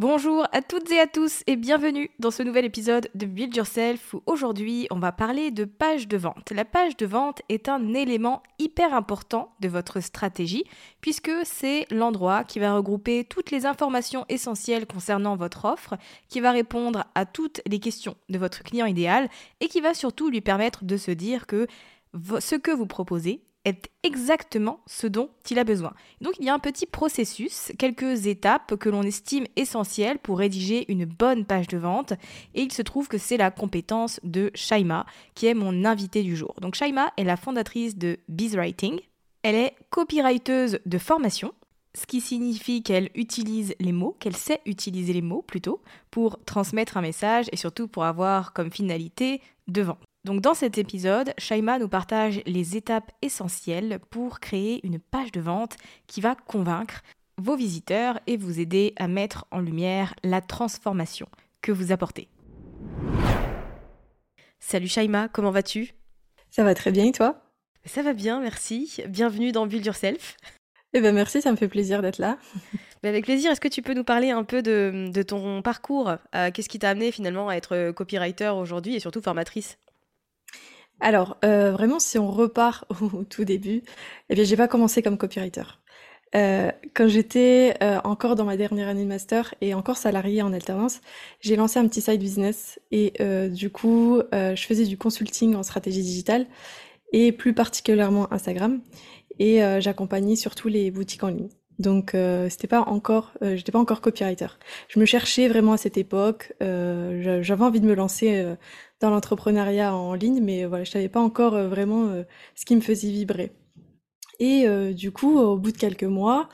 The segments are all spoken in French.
Bonjour à toutes et à tous et bienvenue dans ce nouvel épisode de Build Yourself où aujourd'hui on va parler de page de vente. La page de vente est un élément hyper important de votre stratégie puisque c'est l'endroit qui va regrouper toutes les informations essentielles concernant votre offre, qui va répondre à toutes les questions de votre client idéal et qui va surtout lui permettre de se dire que ce que vous proposez est exactement ce dont il a besoin. Donc il y a un petit processus, quelques étapes que l'on estime essentielles pour rédiger une bonne page de vente et il se trouve que c'est la compétence de Shaima qui est mon invité du jour. Donc Shaima est la fondatrice de BizWriting. Elle est copywriteuse de formation, ce qui signifie qu'elle utilise les mots, qu'elle sait utiliser les mots plutôt, pour transmettre un message et surtout pour avoir comme finalité de vente. Donc dans cet épisode, Shaima nous partage les étapes essentielles pour créer une page de vente qui va convaincre vos visiteurs et vous aider à mettre en lumière la transformation que vous apportez. Salut Shaima, comment vas-tu? Ça va très bien et toi? Ça va bien, merci. Bienvenue dans Build Yourself. Eh ben merci, ça me fait plaisir d'être là. avec plaisir, est-ce que tu peux nous parler un peu de, ton parcours? Euh, Qu'est-ce qui t'a amené finalement à être copywriter aujourd'hui et surtout formatrice? Alors, euh, vraiment, si on repart au tout début, eh bien, j'ai pas commencé comme copywriter. Euh, quand j'étais euh, encore dans ma dernière année de master et encore salariée en alternance, j'ai lancé un petit side business et du coup, je faisais du consulting en stratégie digitale et plus particulièrement Instagram et j'accompagnais surtout les boutiques en ligne. Donc c'était pas encore, j'étais pas encore copywriter. Je me cherchais vraiment à cette époque. J'avais envie de me lancer dans l'entrepreneuriat en ligne, mais voilà, je savais pas encore euh, vraiment euh, ce qui me faisait vibrer. Et euh, du coup, au bout de quelques mois,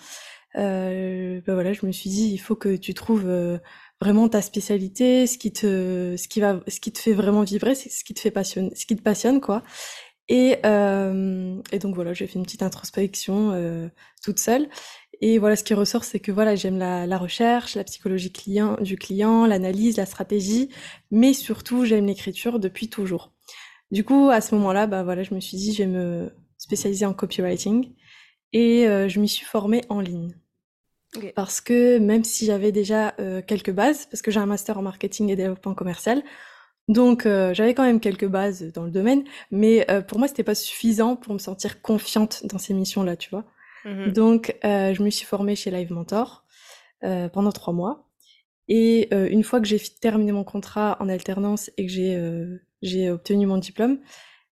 ben voilà, je me suis dit, il faut que tu trouves vraiment ta spécialité, ce qui te, ce qui va, ce qui te fait vraiment vibrer, ce qui te fait passionner, ce qui te passionne, quoi. Et, et donc voilà, j'ai fait une petite introspection toute seule. Et voilà, ce qui ressort, c'est que voilà, j'aime la, la, recherche, la psychologie client, du client, l'analyse, la stratégie, mais surtout, j'aime l'écriture depuis toujours. Du coup, à ce moment-là, bah voilà, je me suis dit, je vais me spécialiser en copywriting et euh, je m'y suis formée en ligne. Parce que même si j'avais déjà euh, quelques bases, parce que j'ai un master en marketing et développement commercial, donc euh, j'avais quand même quelques bases dans le domaine, mais pour moi, c'était pas suffisant pour me sentir confiante dans ces missions-là, tu vois. Mmh Donc, euh, je me suis formée chez Live Mentor euh, pendant trois mois. Et euh, une fois que j'ai terminé mon contrat en alternance et que j'ai obtenu mon diplôme,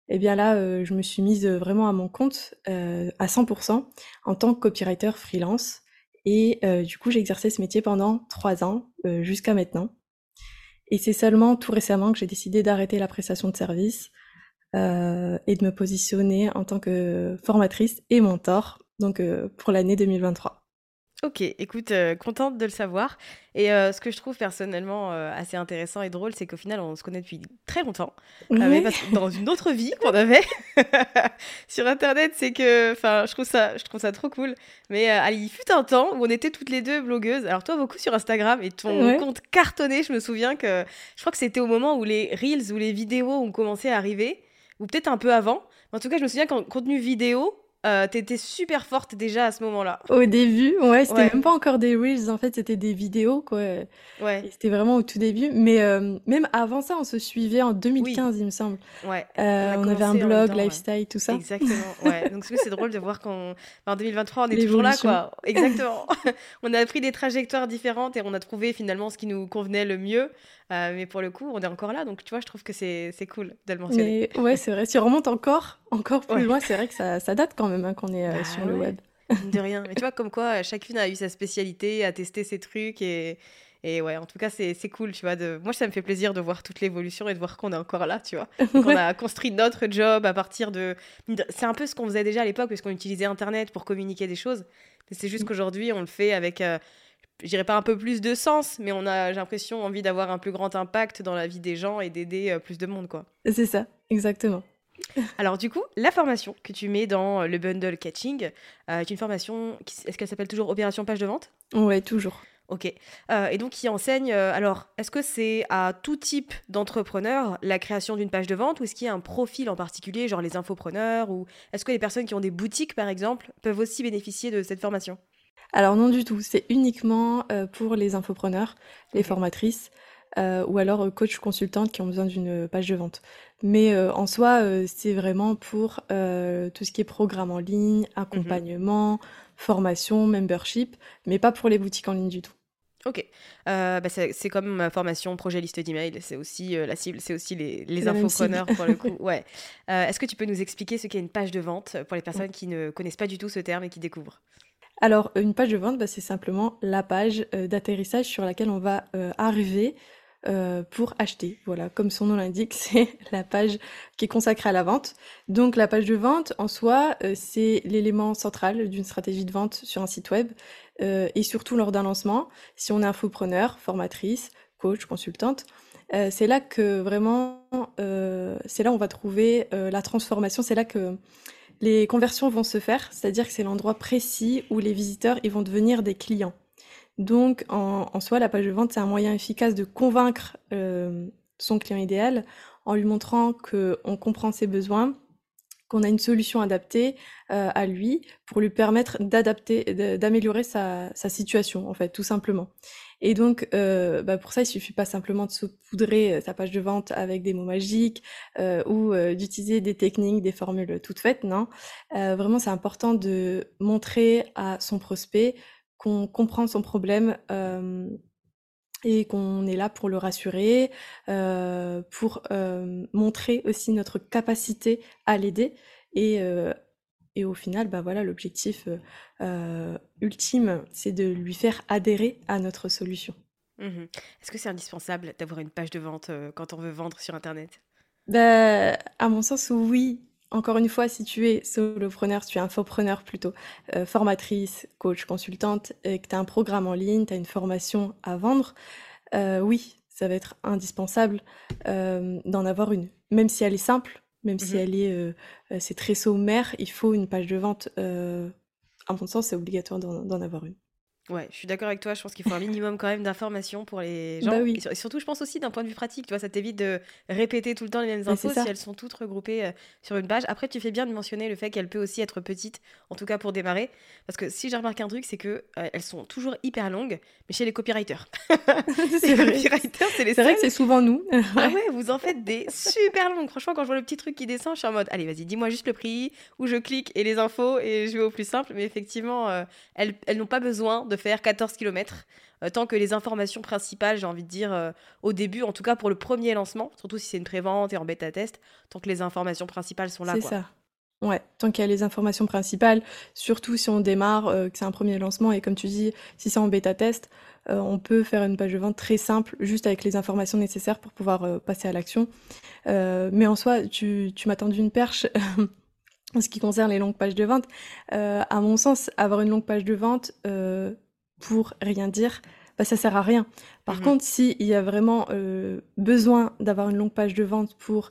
Et bien là, je me suis mise vraiment à mon compte à 100% en tant que copywriter freelance. Et du coup, j'ai exercé ce métier pendant trois ans jusqu'à maintenant. Et c'est seulement tout récemment que j'ai décidé d'arrêter la prestation de service et de me positionner en tant que formatrice et mentor, donc euh, pour l'année 2023. Ok, écoute, euh, contente de le savoir. Et ce que je trouve personnellement assez intéressant et drôle, c'est qu'au final, on se connaît depuis très longtemps, dans une autre vie qu'on avait sur Internet. C'est que, enfin, je trouve ça, je trouve ça trop cool. Mais il fut un temps où on était toutes les deux blogueuses. Alors toi, beaucoup sur Instagram et ton compte cartonné. Je me souviens que, je crois que c'était au moment où les reels ou les vidéos ont commencé à arriver, ou peut-être un peu avant. En tout cas, je me souviens qu'en contenu vidéo, euh, t'étais super forte déjà à ce moment-là. Au début, ouais, c'était même pas encore des reels, en fait, c'était des vidéos, quoi. Ouais. C'était vraiment au tout début. Mais euh, même avant ça, on se suivait en 2015, il me semble. Ouais. Euh, on, avait un blog, lifestyle, tout ça. Exactement. Ouais. Donc c'est drôle de voir qu'en 2023, on est toujours là, quoi. Exactement. on a pris des trajectoires différentes et on a trouvé finalement ce qui nous convenait le mieux. Euh, mais pour le coup, on est encore là, donc tu vois, je trouve que c'est cool de le mentionner. Mais ouais, c'est vrai. Si on remonte encore, encore plus loin, c'est vrai que ça, ça, date quand même hein, qu'on est euh, bah sur le web. De rien. Mais tu vois, comme quoi, chacune a eu sa spécialité, a testé ses trucs et. Et ouais, en tout cas, c'est cool, tu vois. De... Moi, ça me fait plaisir de voir toute l'évolution et de voir qu'on est encore là, tu vois. On a construit notre job à partir de... C'est un peu ce qu'on faisait déjà à l'époque, parce qu'on utilisait Internet pour communiquer des choses. C'est juste mm. qu'aujourd'hui, on le fait avec euh, je dirais pas un peu plus de sens, mais on a, j'ai l'impression, envie d'avoir un plus grand impact dans la vie des gens et d'aider euh, plus de monde, quoi. C'est ça, exactement. Alors du coup, la formation que tu mets dans le bundle catching euh, est une formation, est-ce qu'elle s'appelle toujours Opération Page de Vente? Ouais, toujours. Ok. Euh, et donc qui enseigne, alors est-ce que c'est à tout type d'entrepreneurs la création d'une page de vente ou est-ce qu'il y a un profil en particulier, genre les infopreneurs ou est-ce que les personnes qui ont des boutiques par exemple peuvent aussi bénéficier de cette formation? Alors non du tout, c'est uniquement euh, pour les infopreneurs, les formatrices euh, ou alors euh, coach consultantes qui ont besoin d'une page de vente. Mais en soi, c'est vraiment pour tout ce qui est programme en ligne, mmh accompagnement, formation, membership, mais pas pour les boutiques en ligne du tout. Ok, bah, c'est comme ma formation projet liste d'email, c'est aussi la cible, c'est aussi les, les infopreneurs pour le coup. Ouais. Est-ce que tu peux nous expliquer ce qu'est une page de vente pour les personnes qui ne connaissent pas du tout ce terme et qui découvrent? Alors, une page de vente, bah, c'est simplement la page euh, d'atterrissage sur laquelle on va euh, arriver euh, pour acheter. Voilà, comme son nom l'indique, c'est la page qui est consacrée à la vente. Donc, la page de vente, en soi, c'est l'élément central d'une stratégie de vente sur un site web et surtout lors d'un lancement. Si on est infopreneur, formatrice, coach, consultante, c'est là que vraiment, c'est là où on va trouver la transformation. C'est là que les conversions vont se faire, c'est-à-dire que c'est l'endroit précis où les visiteurs ils vont devenir des clients. Donc en, soi, la page de vente, c'est un moyen efficace de convaincre euh, son client idéal en lui montrant qu'on comprend ses besoins, qu'on a une solution adaptée euh, à lui pour lui permettre d'adapter, d'améliorer sa, situation, en fait, tout simplement. Et donc, euh, bah pour ça, il suffit pas simplement de saupoudrer sa page de vente avec des mots magiques ou d'utiliser des techniques, des formules toutes faites. Non, vraiment, c'est important de montrer à son prospect qu'on comprend son problème et qu'on est là pour le rassurer, pour montrer aussi notre capacité à l'aider et et au final, bah voilà, l'objectif ultime, c'est de lui faire adhérer à notre solution. Mmh Est-ce que c'est indispensable d'avoir une page de vente quand on veut vendre sur Internet? Bah, À mon sens, oui. Encore une fois, si tu es solopreneur, si tu es infopreneur plutôt, formatrice, coach, consultante, et que tu as un programme en ligne, tu as une formation à vendre, oui, ça va être indispensable d'en avoir une. Même si elle est simple, même si mmh elle est, euh, euh, c'est très sommaire, il faut une page de vente. Euh, à mon sens, c'est obligatoire d'en avoir une. Ouais, je suis d'accord avec toi. Je pense qu'il faut un minimum quand même d'informations pour les gens. Bah oui. Et surtout, je pense aussi d'un point de vue pratique. Tu vois, ça t'évite de répéter tout le temps les mêmes infos si elles sont toutes regroupées euh, sur une page. Après, tu fais bien de mentionner le fait qu'elle peut aussi être petite, en tout cas pour démarrer. Parce que si j'ai remarqué un truc, c'est que euh, elles sont toujours hyper longues, mais chez les copywriters. c'est vrai. c'est les C'est vrai que c'est souvent nous. ah ouais, vous en faites des super longues. Franchement, quand je vois le petit truc qui descend, je suis en mode, allez, vas-y, dis-moi juste le prix, où je clique et les infos et je vais au plus simple. Mais effectivement, euh, elles, elles n'ont pas besoin de de faire 14 km, tant que les informations principales, j'ai envie de dire, au début, en tout cas pour le premier lancement, surtout si c'est une prévente et en bêta-test, tant que les informations principales sont là. C'est ça. Ouais, tant qu'il y a les informations principales, surtout si on démarre, que c'est un premier lancement et comme tu dis, si c'est en bêta-test, on peut faire une page de vente très simple, juste avec les informations nécessaires pour pouvoir passer à l'action. mais en soi, tu, tu m'as tendu une perche en ce qui concerne les longues pages de vente. à mon sens, avoir une longue page de vente pour rien dire, bah, ça sert à rien. Par mmh contre, s'il y a vraiment besoin d'avoir une longue page de vente pour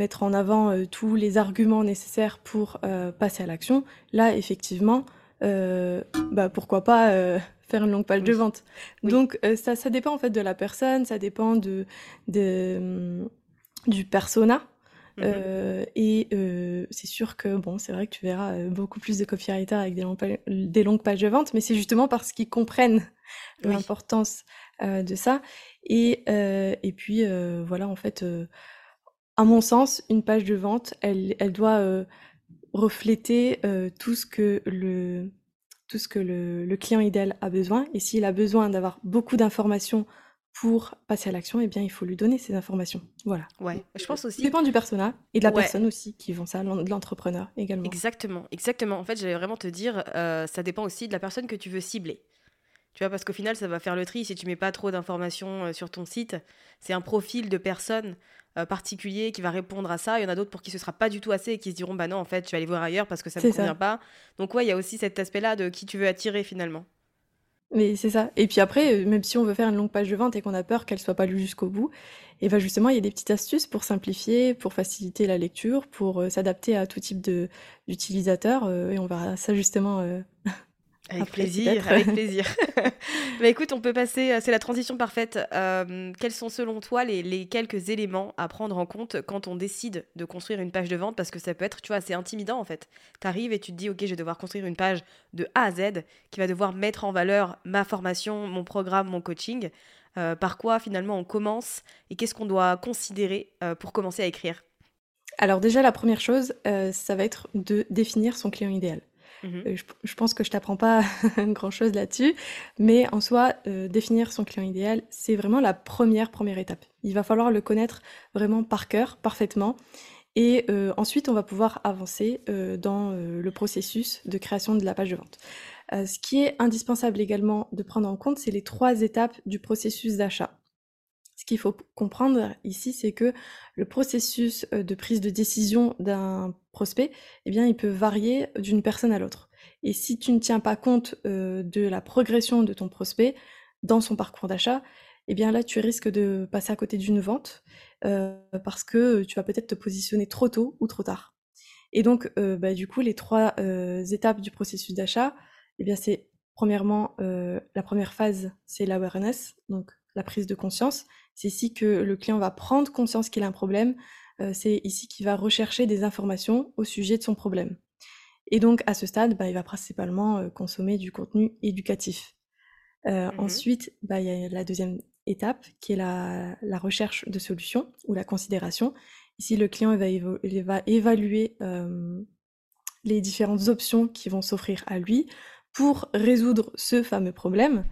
mettre en avant euh, tous les arguments nécessaires pour euh, passer à l'action, là, effectivement, euh, bah, pourquoi pas faire une longue page de vente. Donc, ça, ça dépend en fait de la personne, ça dépend de, de du persona. Mmh et c'est sûr que bon, c'est vrai que tu verras beaucoup plus de copywriters avec des, des longues pages de vente, mais c'est justement parce qu'ils comprennent l'importance de ça. Et, et puis voilà, en fait, à mon sens, une page de vente, elle, elle doit euh, refléter euh, tout ce que le tout ce que le, client idéal a besoin. Et s'il a besoin d'avoir beaucoup d'informations pour passer à l'action, eh bien, il faut lui donner ces informations. Voilà. Ouais, je pense aussi. Ça dépend du persona et de la personne aussi qui vont ça, de l'entrepreneur également. Exactement, exactement. En fait, j'allais vraiment te dire, euh, ça dépend aussi de la personne que tu veux cibler. Tu vois, parce qu'au final, ça va faire le tri si tu mets pas trop d'informations sur ton site. C'est un profil de personne euh, particulier qui va répondre à ça. Il y en a d'autres pour qui ce sera pas du tout assez et qui se diront bah non en fait je vais aller voir ailleurs parce que ça ne me convient pas. Donc ouais il y a aussi cet aspect-là de qui tu veux attirer finalement. Mais c'est ça. Et puis après, euh, même si on veut faire une longue page de vente et qu'on a peur qu'elle soit pas lue jusqu'au bout, et ben justement, il y a des petites astuces pour simplifier, pour faciliter la lecture, pour euh, s'adapter à tout type de d'utilisateurs. et on verra ça justement avec plaisir, avec plaisir. bah écoute, on peut passer, euh, c'est la transition parfaite. Euh, quels sont selon toi les, quelques éléments à prendre en compte quand on décide de construire une page de vente? Parce que ça peut être, tu vois, assez intimidant en fait. Tu arrives et tu te dis, ok, je vais devoir construire une page de A à Z qui va devoir mettre en valeur ma formation, mon programme, mon coaching. Euh, par quoi finalement on commence et qu'est-ce qu'on doit considérer pour commencer à écrire? Alors déjà, la première chose, ça va être de définir son client idéal. Mmh euh, je, pense que je t'apprends pas grand-chose là-dessus, mais en soi, euh, définir son client idéal, c'est vraiment la première première étape. Il va falloir le connaître vraiment par cœur, parfaitement, et euh, ensuite on va pouvoir avancer dans le processus de création de la page de vente. ce qui est indispensable également de prendre en compte, c'est les trois étapes du processus d'achat. Ce qu'il faut comprendre ici, c'est que le processus de prise de décision d'un prospect, eh bien, il peut varier d'une personne à l'autre. Et si tu ne tiens pas compte de la progression de ton prospect dans son parcours d'achat, eh bien là, tu risques de passer à côté d'une vente parce que tu vas peut-être te positionner trop tôt ou trop tard. Et donc, bah, du coup, les trois étapes du processus d'achat, eh bien, c'est premièrement, la première phase, c'est l'awareness, donc la prise de conscience. C'est ici que le client va prendre conscience qu'il a un problème. Euh, c'est ici qu'il va rechercher des informations au sujet de son problème. Et donc, à ce stade, bah, il va principalement euh, consommer du contenu éducatif. Euh, mmh ensuite, bah, il y a la deuxième étape qui est la, recherche de solutions ou la considération. Ici, le client va, il va évaluer les différentes options qui vont s'offrir à lui pour résoudre ce fameux problème.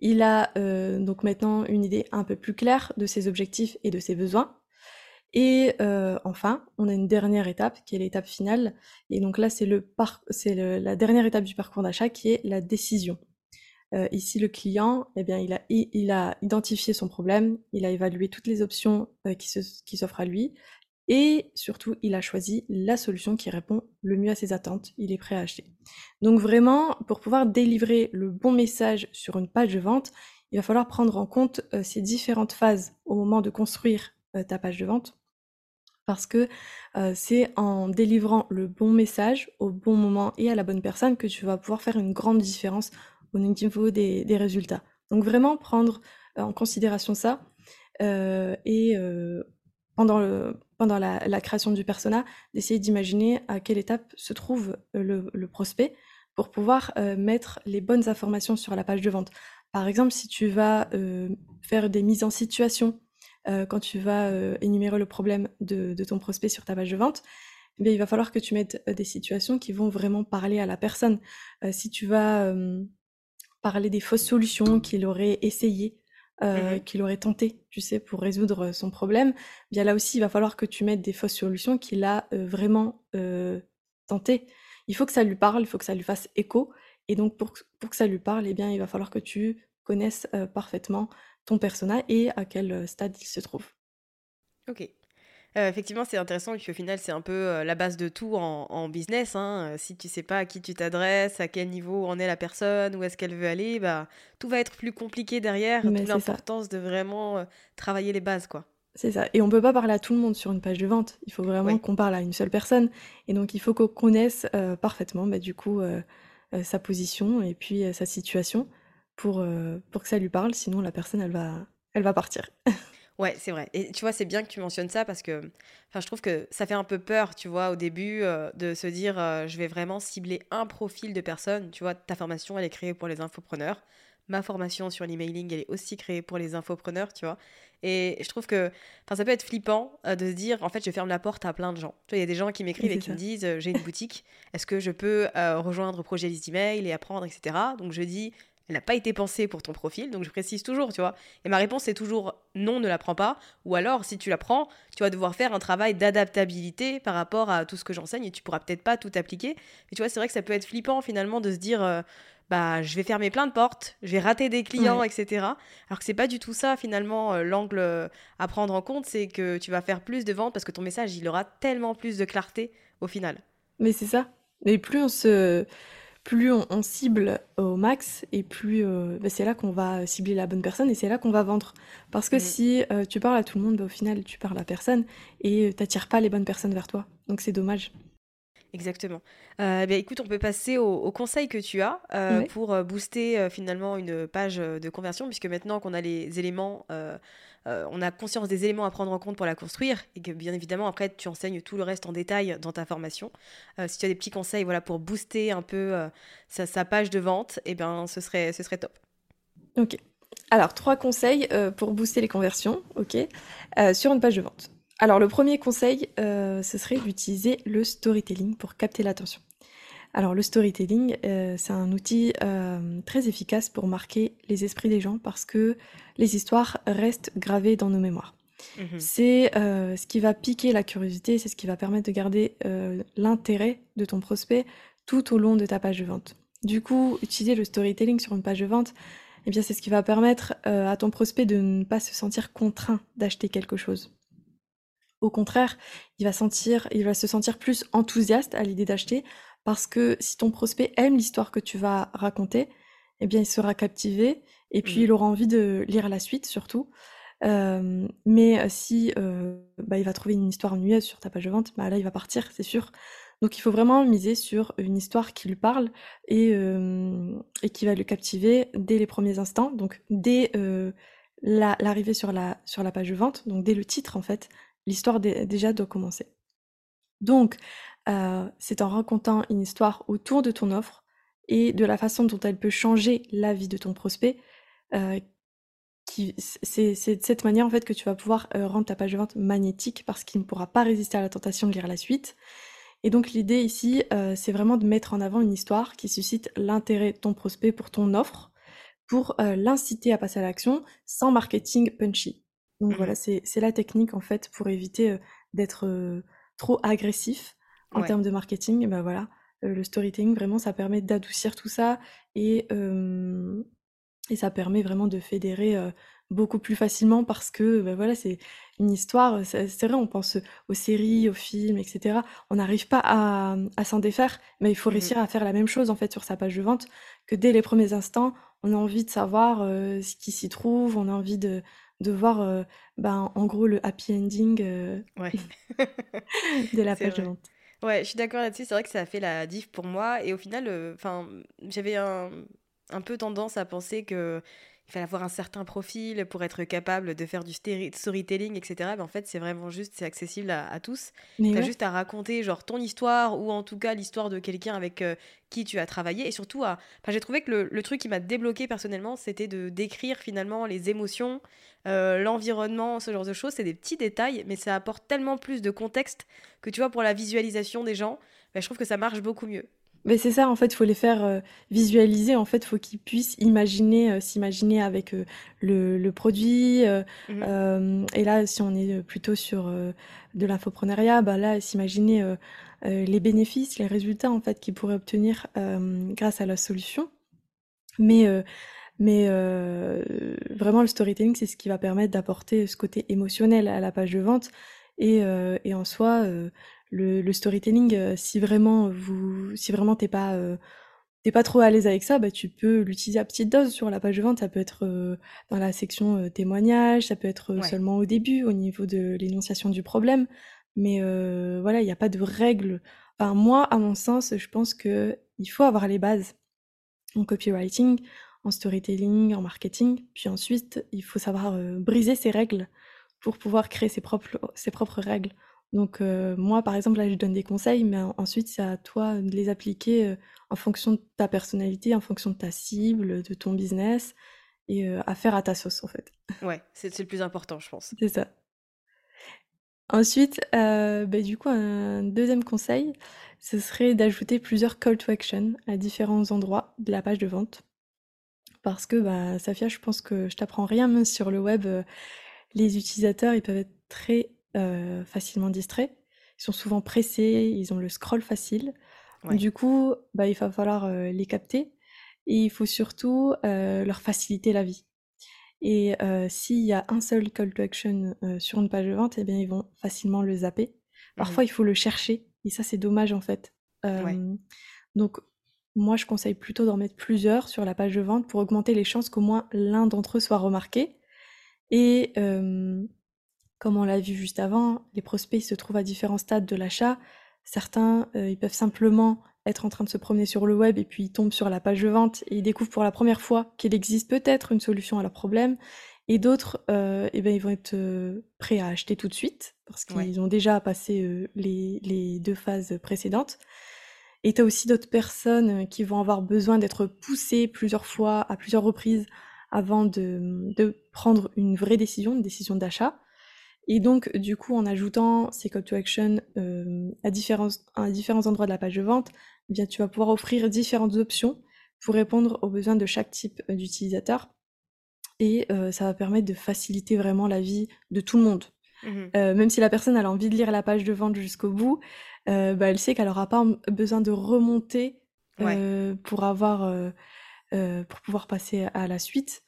Il a euh, donc maintenant une idée un peu plus claire de ses objectifs et de ses besoins. Et euh, enfin, on a une dernière étape qui est l'étape finale. Et donc là, c'est la dernière étape du parcours d'achat qui est la décision. Euh, ici, le client, eh bien, il a, il a identifié son problème, il a évalué toutes les options qui s'offrent à lui, et surtout, il a choisi la solution qui répond le mieux à ses attentes. Il est prêt à acheter. Donc vraiment, pour pouvoir délivrer le bon message sur une page de vente, il va falloir prendre en compte euh, ces différentes phases au moment de construire euh, ta page de vente. Parce que euh, c'est en délivrant le bon message au bon moment et à la bonne personne que tu vas pouvoir faire une grande différence au niveau des, des résultats. Donc vraiment prendre en considération ça et pendant le, pendant la, création du persona, d'essayer d'imaginer à quelle étape se trouve euh, le, prospect pour pouvoir euh, mettre les bonnes informations sur la page de vente. Par exemple, si tu vas euh, faire des mises en situation quand tu vas énumérer le problème de, ton prospect sur ta page de vente, eh il va falloir que tu mettes des situations qui vont vraiment parler à la personne. si tu vas parler des fausses solutions qu'il aurait mmh qu'il aurait tenté, tu sais, pour résoudre son problème, bien là aussi, il va falloir que tu mettes des fausses solutions qu'il a vraiment tenté. Il faut que ça lui parle, il faut que ça lui fasse écho. Et donc, pour, pour que ça lui parle, eh bien, il va falloir que tu connaisses parfaitement ton persona et à quel stade il se trouve. Ok. Effectivement, c'est intéressant et au final, c'est un peu la base de tout en, business. Hein. Si tu sais pas à qui tu t'adresses, à quel niveau en est la personne, où est-ce qu'elle veut aller, bah, tout va être plus compliqué derrière. D'où l'importance de vraiment travailler les bases, quoi. C'est ça. Et on peut pas parler à tout le monde sur une page de vente. Il faut vraiment qu'on parle à une seule personne. Et donc, il faut qu'on connaisse parfaitement, bah, du coup, sa position et puis sa situation pour, pour que ça lui parle. Sinon, la personne, elle va, elle va partir. Ouais, c'est vrai. Et tu vois, c'est bien que tu mentionnes ça parce que je trouve que ça fait un peu peur, tu vois, au début, euh, de se dire euh, je vais vraiment cibler un profil de personne. Tu vois, ta formation, elle est créée pour les infopreneurs. Ma formation sur l'emailing, elle est aussi créée pour les infopreneurs, tu vois. Et je trouve que ça peut être flippant euh, de se dire en fait, je ferme la porte à plein de gens. Tu vois, il y a des gens qui m'écrivent et qui me disent j'ai une boutique, est-ce que je peux rejoindre Projet List Email et apprendre, etc. Donc je dis elle n'a pas été pensée pour ton profil, donc je précise toujours, tu vois. Et ma réponse c'est toujours non, ne la prends pas. Ou alors, si tu la prends, tu vas devoir faire un travail d'adaptabilité par rapport à tout ce que j'enseigne et tu pourras peut-être pas tout appliquer. Mais tu vois, c'est vrai que ça peut être flippant finalement de se dire, euh, bah, je vais fermer plein de portes, je vais rater des clients, etc. Alors que c'est pas du tout ça finalement euh, l'angle euh, à prendre en compte, c'est que tu vas faire plus de ventes parce que ton message il aura tellement plus de clarté au final. Mais c'est ça. Mais plus on se plus on, cible au max et plus euh, bah, c'est là qu'on va cibler la bonne personne et c'est là qu'on va vendre. Parce que mm. si euh, tu parles à tout le monde, bah, au final tu parles à personne et euh, t'attires pas les bonnes personnes vers toi. Donc c'est dommage. Exactement. Euh, bien, écoute, on peut passer aux, conseils que tu as euh, pour euh, booster finalement une page de conversion, puisque maintenant qu'on a les éléments, on a conscience des éléments à prendre en compte pour la construire, et que bien évidemment, après, tu enseignes tout le reste en détail dans ta formation. si tu as des petits conseils voilà, pour booster un peu sa, page de vente, eh bien, ce serait, ce serait top. Ok. Alors, trois conseils pour booster les conversions, ok, sur une page de vente. Alors le premier conseil, euh, ce serait d'utiliser le storytelling pour capter l'attention. Alors le storytelling, euh, c'est un outil euh, très efficace pour marquer les esprits des gens parce que les histoires restent gravées dans nos mémoires. Mhm. C'est ce qui va piquer la curiosité, c'est ce qui va permettre de garder l'intérêt de ton prospect tout au long de ta page de vente. Du coup, utiliser le storytelling sur une page de vente, eh bien c'est ce qui va permettre à ton prospect de ne pas se sentir contraint d'acheter quelque chose. Au contraire, il va, sentir, il va se sentir plus enthousiaste à l'idée d'acheter parce que si ton prospect aime l'histoire que tu vas raconter, eh bien, il sera captivé et puis mmh. il aura envie de lire la suite surtout. mais si bah, il va trouver une histoire ennuyeuse sur ta page de vente, bah là il va partir, c'est sûr. Donc il faut vraiment miser sur une histoire qui lui parle et, et qui va le captiver dès les premiers instants, donc dès l'arrivée sur, la, sur la page de vente, donc dès le titre en fait, l'histoire déjà doit commencer. Donc, euh, c'est en racontant une histoire autour de ton offre et de la façon dont elle peut changer la vie de ton prospect. Euh, c'est de cette manière en fait que tu vas pouvoir euh, rendre ta page de vente magnétique parce qu'il ne pourra pas résister à la tentation de lire la suite. Et donc l'idée ici, c'est vraiment de mettre en avant une histoire qui suscite l'intérêt de ton prospect pour ton offre, pour l'inciter à passer à l'action sans marketing punchy. Donc voilà, mmh c'est la technique en fait pour éviter d'être trop agressif en termes de marketing. Et ben voilà, le storytelling vraiment ça permet d'adoucir tout ça et, et ça permet vraiment de fédérer beaucoup plus facilement parce que ben voilà c'est une histoire. C'est vrai, on pense aux séries, aux films, etc. On n'arrive pas à, à s'en défaire, mais il faut mmh réussir à faire la même chose en fait sur sa page de vente que dès les premiers instants, on a envie de savoir ce qui s'y trouve, on a envie de de voir, euh, ben, en gros, le happy ending euh, de la page de vente. Ouais, je suis d'accord là-dessus. C'est vrai que ça a fait la diff pour moi. Et au final, euh, enfin, j'avais un, un, peu tendance à penser que il fallait avoir un certain profil pour être capable de faire du storytelling, etc. Mais en fait, c'est vraiment juste, c'est accessible à, tous. Tu as juste à raconter genre ton histoire ou en tout cas l'histoire de quelqu'un avec euh, qui tu as travaillé. Et surtout, à... j'ai trouvé que le, truc qui m'a débloqué personnellement, c'était de décrire finalement les émotions, euh, l'environnement, ce genre de choses. C'est des petits détails, mais ça apporte tellement plus de contexte que tu vois, pour la visualisation des gens, bah, je trouve que ça marche beaucoup mieux. Mais c'est ça, en fait, il faut les faire euh, visualiser. En fait, il faut qu'ils puissent imaginer, euh, s'imaginer avec euh, le, produit. Mmh et là, si on est plutôt sur de l'infoprenariat, bah là, s'imaginer les bénéfices, les résultats en fait qu'ils pourraient obtenir grâce à la solution. Mais mais vraiment, le storytelling, c'est ce qui va permettre d'apporter ce côté émotionnel à la page de vente. Et, et en soi, le, storytelling, euh, si vraiment vous, si vraiment t'es pas, euh, pas trop à l'aise avec ça, bah, tu peux l'utiliser à petite dose sur la page de vente. Ça peut être euh, dans la section témoignages, ça peut être seulement au début, au niveau de l'énonciation du problème. Mais voilà, il n'y a pas de règles. Enfin, moi, à mon sens, je pense que il faut avoir les bases en copywriting, en storytelling, en marketing. Puis ensuite, il faut savoir briser ces règles pour pouvoir créer ses propres, ses propres règles. Donc euh, moi, par exemple, là, je donne des conseils, mais ensuite, c'est à toi de les appliquer euh, en fonction de ta personnalité, en fonction de ta cible, de ton business, et euh, à faire à ta sauce, en fait. Ouais, c'est le plus important, je pense. C'est ça. Ensuite, bah, du coup, un deuxième conseil, ce serait d'ajouter plusieurs call to action à différents endroits de la page de vente. Parce que, bah, Safia, je pense que je t'apprends rien, sur le web, les utilisateurs, ils peuvent être très euh, facilement distraits. Ils sont souvent pressés, ils ont le scroll facile. Du coup, bah, il va falloir euh, les capter et il faut surtout euh, leur faciliter la vie. Et s'il y a un seul call to action sur une page de vente, eh bien, ils vont facilement le zapper. Mmh Parfois, il faut le chercher et ça, c'est dommage en fait. Donc, moi, je conseille plutôt d'en mettre plusieurs sur la page de vente pour augmenter les chances qu'au moins l'un d'entre eux soit remarqué. Et comme on l'a vu juste avant, les prospects se trouvent à différents stades de l'achat. Certains, euh, ils peuvent simplement être en train de se promener sur le web et puis ils tombent sur la page de vente et ils découvrent pour la première fois qu'il existe peut-être une solution à leur problème. Et d'autres, euh, eh ben, ils vont être euh, prêts à acheter tout de suite parce qu'ils ont déjà passé les, deux phases précédentes. Et tu as aussi d'autres personnes qui vont avoir besoin d'être poussées plusieurs fois, à plusieurs reprises, avant de, de prendre une vraie décision, une décision d'achat. Et donc, du coup, en ajoutant ces call to action euh, à, différents, à différents endroits de la page de vente, eh bien, tu vas pouvoir offrir différentes options pour répondre aux besoins de chaque type euh, d'utilisateur. Et euh, ça va permettre de faciliter vraiment la vie de tout le monde. Mmh même si la personne a envie de lire la page de vente jusqu'au bout, bah, elle sait qu'elle n'aura pas besoin de remonter pour avoir pour pouvoir passer à la suite.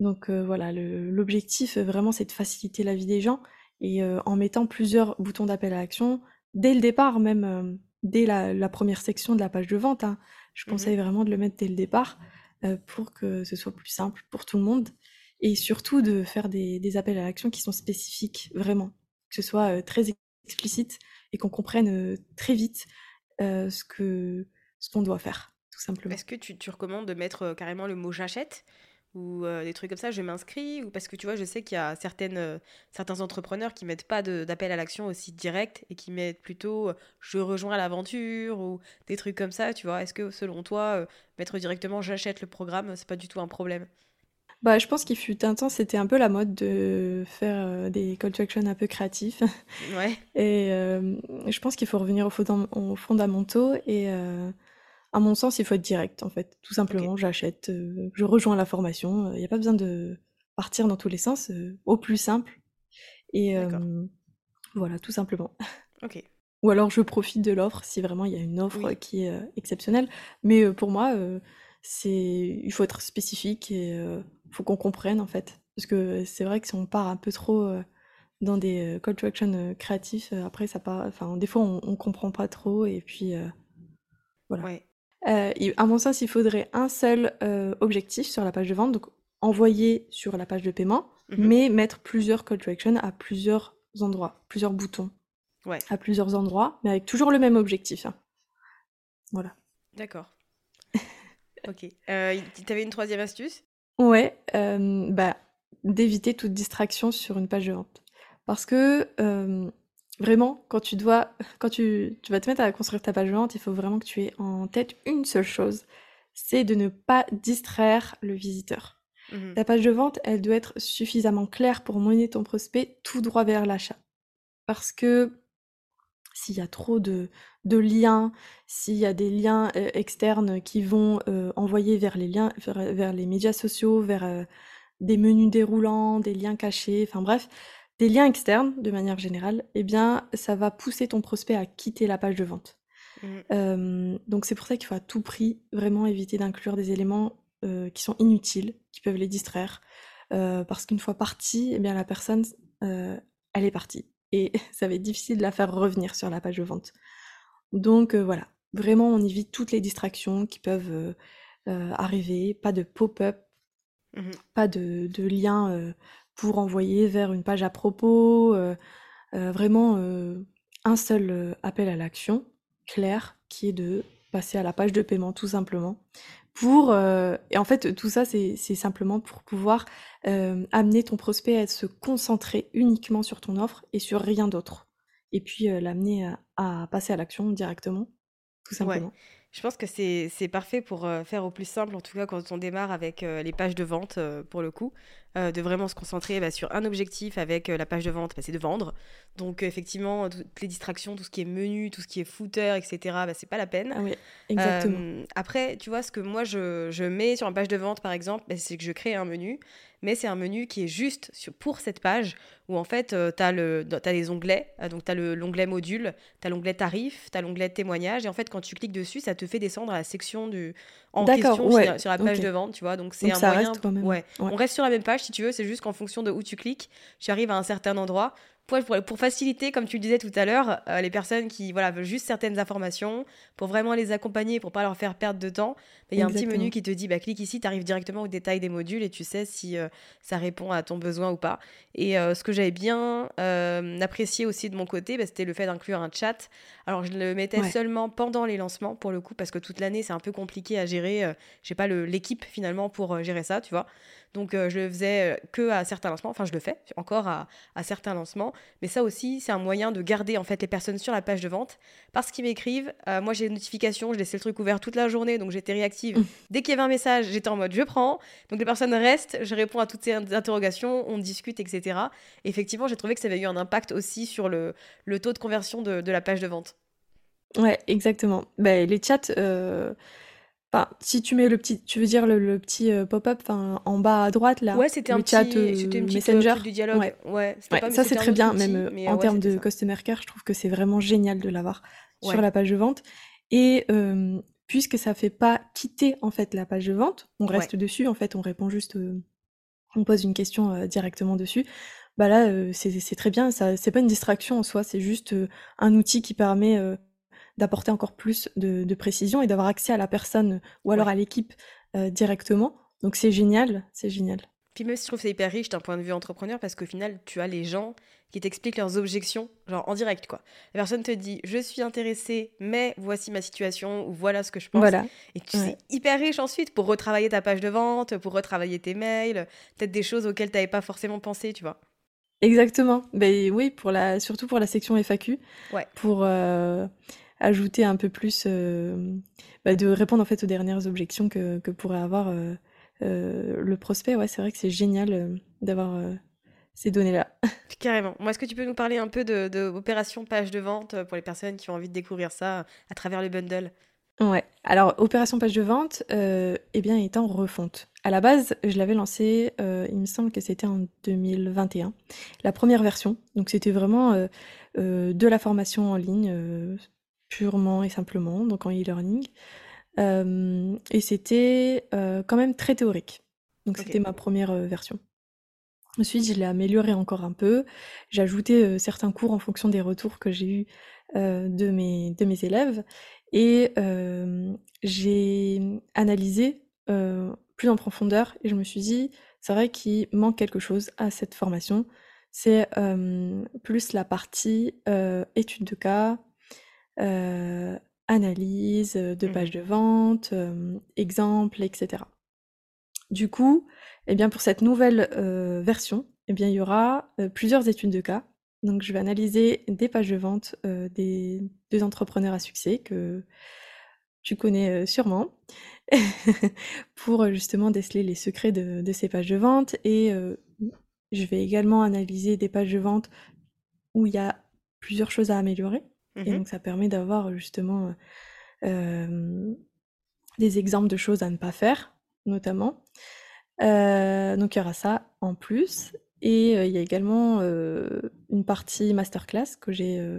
Donc voilà, l'objectif vraiment c'est de faciliter la vie des gens et en mettant plusieurs boutons d'appel à l'action dès le départ, même dès la, première section de la page de vente. Hein. Je mmh conseille vraiment de le mettre dès le départ pour que ce soit plus simple pour tout le monde et surtout de faire des, appels à l'action qui sont spécifiques, vraiment, que ce soit très explicite et qu'on comprenne très vite ce que ce qu'on doit faire, tout simplement. Est-ce que tu, tu recommandes de mettre carrément le mot j'achète ou euh, des trucs comme ça, je m'inscris ou parce que tu vois, je sais qu'il y a certaines, euh, certains entrepreneurs qui mettent pas d'appel à l'action aussi direct et qui mettent plutôt euh, je rejoins l'aventure ou des trucs comme ça, tu vois. Est-ce que selon toi, mettre directement j'achète le programme, c'est pas du tout un problème? Bah, je pense qu'il fut un temps, c'était un peu la mode de faire des call to action un peu créatifs. Ouais. Et je pense qu'il faut revenir aux, fondamentaux et à mon sens, il faut être direct, en fait. Tout simplement, j'achète, euh, je rejoins la formation. Il n'y a pas besoin de partir dans tous les sens, euh, au plus simple. Et voilà, tout simplement. Ok. Ou alors je profite de l'offre si vraiment il y a une offre qui est exceptionnelle. Mais pour moi, c'est il faut être spécifique et il faut qu'on comprenne en fait. Parce que c'est vrai que si on part un peu trop dans des call to action créatifs, après ça part. Enfin, des fois on, on comprend pas trop et puis voilà. Ouais. Euh, à mon sens, il faudrait un seul euh, objectif sur la page de vente, donc envoyer sur la page de paiement, mhm. mais mettre plusieurs call to action à plusieurs endroits, plusieurs boutons ouais. à plusieurs endroits, mais avec toujours le même objectif. Hein. Voilà. D'accord. ok. Euh, tu avais une troisième astuce? Ouais, bah, d'éviter toute distraction sur une page de vente. Parce que, vraiment, quand tu dois quand tu tu vas te mettre à construire ta page de vente, il faut vraiment que tu aies en tête une seule chose, c'est de ne pas distraire le visiteur. Mmh Ta page de vente, elle doit être suffisamment claire pour mener ton prospect tout droit vers l'achat. Parce que s'il y a trop de, de liens, s'il y a des liens euh, externes qui vont euh, envoyer vers les liens, vers, les médias sociaux, vers euh, des menus déroulants, des liens cachés, enfin bref, des liens externes de manière générale, eh bien, ça va pousser ton prospect à quitter la page de vente. Mmh. donc c'est pour ça qu'il faut à tout prix vraiment éviter d'inclure des éléments qui sont inutiles, qui peuvent les distraire, parce qu'une fois partie, eh bien la personne, elle est partie et ça va être difficile de la faire revenir sur la page de vente. Donc euh, voilà, vraiment on évite toutes les distractions qui peuvent euh, euh, arriver, pas de pop-up, mmh pas de, de lien pour envoyer vers une page à propos, vraiment un seul appel à l'action clair qui est de passer à la page de paiement tout simplement pour euh, et en fait tout ça c'est simplement pour pouvoir euh, amener ton prospect à se concentrer uniquement sur ton offre et sur rien d'autre et puis euh, l'amener à, passer à l'action directement tout simplement. Je pense que c'est parfait pour faire au plus simple, en tout cas quand on démarre avec les pages de vente pour le coup. Euh, de vraiment se concentrer bah, sur un objectif avec euh, la page de vente, bah, c'est de vendre. Donc effectivement, toutes les distractions, tout ce qui est menu, tout ce qui est footer, etc., bah, c'est pas la peine. Ah oui, exactement. Euh, après, tu vois, ce que moi je, je mets sur une page de vente, par exemple, bah, c'est que je crée un menu mais c'est un menu qui est juste pour cette page où en fait tu as, as, les onglets, donc tu as l'onglet module, tu as l'onglet tarif, tu as l'onglet témoignage et en fait quand tu cliques dessus ça te fait descendre à la section du en question sur, la page de vente, tu vois. Donc c'est un moyen reste quand même. Ouais. On reste sur la même page si tu veux, c'est juste qu'en fonction de où tu cliques, tu arrives à un certain endroit. Pour, pour, faciliter, comme tu le disais tout à l'heure, euh, les personnes qui voilà, veulent juste certaines informations, pour vraiment les accompagner, pour pas leur faire perdre de temps, il y a un petit menu qui te dit bah, clique ici, tu arrives directement au détail des modules et tu sais si euh, ça répond à ton besoin ou pas. Et euh, ce que j'avais bien apprécié aussi de mon côté, bah, c'était le fait d'inclure un chat. Alors je le mettais seulement pendant les lancements pour le coup, parce que toute l'année c'est un peu compliqué à gérer. j'ai pas l'équipe finalement pour gérer ça, tu vois. Donc euh, je le faisais euh, que à certains lancements, enfin je le fais encore à, certains lancements, mais ça aussi c'est un moyen de garder en fait les personnes sur la page de vente parce qu'ils m'écrivent. Euh, moi j'ai des notifications, je laissais le truc ouvert toute la journée, donc j'étais réactive. Mmh. Dès qu'il y avait un message, j'étais en mode je prends. Donc les personnes restent, je réponds à toutes ces interrogations, on discute, etc. effectivement j'ai trouvé que ça avait eu un impact aussi sur le, taux de conversion de, la page de vente. Ouais, exactement. Bah, les chats, si tu mets le petit, tu veux dire le, petit euh, pop-up, en bas à droite là, ouais, c'était un chat petit, euh, Messenger du dialogue. Ouais, ça c'est très bien, même euh, en termes de customer care, je trouve que c'est vraiment génial de l'avoir sur la page de vente. Et puisque ça fait pas quitter en fait la page de vente, on reste dessus, en fait, on répond juste, on pose une question directement dessus. Bah là, c'est très bien, ça, c'est pas une distraction en soi, c'est juste un outil qui permet d'apporter encore plus de, précision et d'avoir accès à la personne ou alors à l'équipe euh, directement. Donc c'est génial, c'est génial. Puis même si je trouve c'est hyper riche d'un point de vue entrepreneur parce qu'au final, tu as les gens qui t'expliquent leurs objections, genre en direct quoi. La personne te dit je suis intéressée, mais voici ma situation ou voilà ce que je pense. Voilà. Et tu c'est hyper riche ensuite pour retravailler ta page de vente, pour retravailler tes mails, peut-être des choses auxquelles tu n'avais pas forcément pensé, tu vois. Exactement. Ben oui, pour la, surtout pour la section FAQ. Ouais. Pour euh, ajouter un peu plus, euh, bah, de répondre en fait aux dernières objections que, que pourrait avoir euh, euh, le prospect. Ouais, c'est vrai que c'est génial d'avoir ces données-là. Carrément. Moi, est-ce que tu peux nous parler un peu de, de opération page de vente pour les personnes qui ont envie de découvrir ça à travers le bundle? Ouais. Alors, opération page de vente, eh bien, est en refonte. À la base, je l'avais lancé, il me semble que c'était en 2021, la première version. Donc, c'était vraiment de la formation en ligne purement et simplement, donc en e-learning. et c'était quand même très théorique. Donc c'était ma première version. Ensuite, je l'ai amélioré encore un peu. J'ai ajouté certains cours en fonction des retours que j'ai eus de, mes, de mes élèves. Et j'ai analysé plus en profondeur et je me suis dit, c'est vrai qu'il manque quelque chose à cette formation. C'est plus la partie étude de cas, euh, analyse, de mmh. pages de vente, exemples, etc. Du coup, eh bien, pour cette nouvelle version, eh bien, il y aura plusieurs études de cas. Donc, je vais analyser des pages de vente des deux entrepreneurs à succès que tu connais sûrement, pour justement déceler les secrets de, ces pages de vente. Et je vais également analyser des pages de vente où il y a plusieurs choses à améliorer. Et mmh donc, ça permet d'avoir justement des exemples de choses à ne pas faire, notamment. donc, il y aura ça en plus. Et il y a également une partie masterclass que j'ai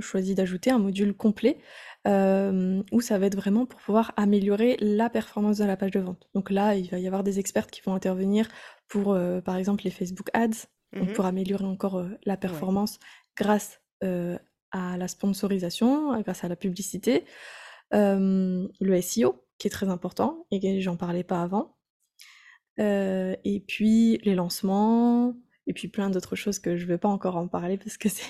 choisi d'ajouter, un module complet, où ça va être vraiment pour pouvoir améliorer la performance de la page de vente. Donc là, il va y avoir des experts qui vont intervenir pour, par exemple, les Facebook Ads, mmh pour améliorer encore la performance grâce à la sponsorisation, grâce à la publicité, le SEO, qui est très important, et j'en parlais pas avant. et puis les lancements, et puis plein d'autres choses que je ne vais pas encore en parler parce que c'est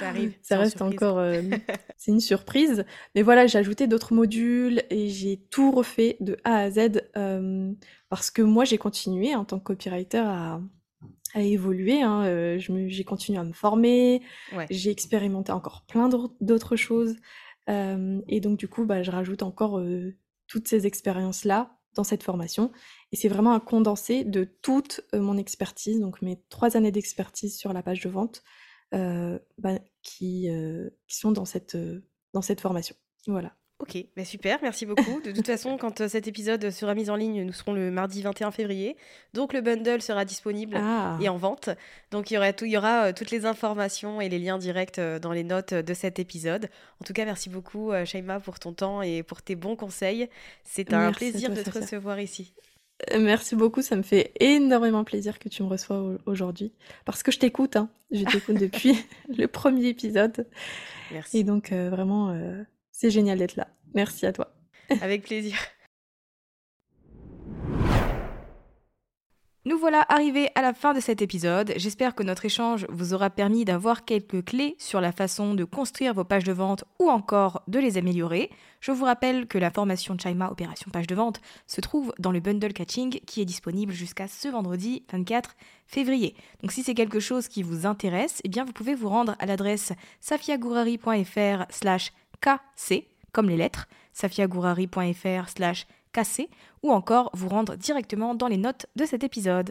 ça arrive. Ça reste encore. c'est une surprise. Mais voilà, j'ai ajouté d'autres modules et j'ai tout refait de A à Z parce que moi, j'ai continué en tant que copywriter à, à évoluer. Hein, j'ai continué à me former. J'ai expérimenté encore plein d'autres choses. et donc, du coup, bah, je rajoute encore toutes ces expériences-là dans cette formation. Et c'est vraiment un condensé de toute mon expertise, donc mes trois années d'expertise sur la page de vente, bah, qui, qui, sont dans cette, dans cette formation. Voilà. Ok, bah super, merci beaucoup. De toute façon, quand cet épisode sera mis en ligne, nous serons le mardi 21 février. Donc le bundle sera disponible ah. et en vente. Donc il y aura, tout, il y aura toutes les informations et les liens directs dans les notes de cet épisode. En tout cas, merci beaucoup Shaima pour ton temps et pour tes bons conseils. C'est un plaisir de te recevoir ici. Euh, merci beaucoup, ça me fait énormément plaisir que tu me reçois aujourd'hui. Parce que je t'écoute, hein. je t'écoute depuis le premier épisode. Merci. Et donc euh, vraiment, euh, c'est génial d'être là. Merci à toi. Avec plaisir. Nous voilà arrivés à la fin de cet épisode. J'espère que notre échange vous aura permis d'avoir quelques clés sur la façon de construire vos pages de vente ou encore de les améliorer. Je vous rappelle que la formation Chaima Opération Page de Vente se trouve dans le bundle catching qui est disponible jusqu'à ce vendredi 24 février. Donc si c'est quelque chose qui vous intéresse, eh bien vous pouvez vous rendre à l'adresse safiagourari.fr slash kc comme les lettres, safiagourari.fr slash casser ou encore vous rendre directement dans les notes de cet épisode.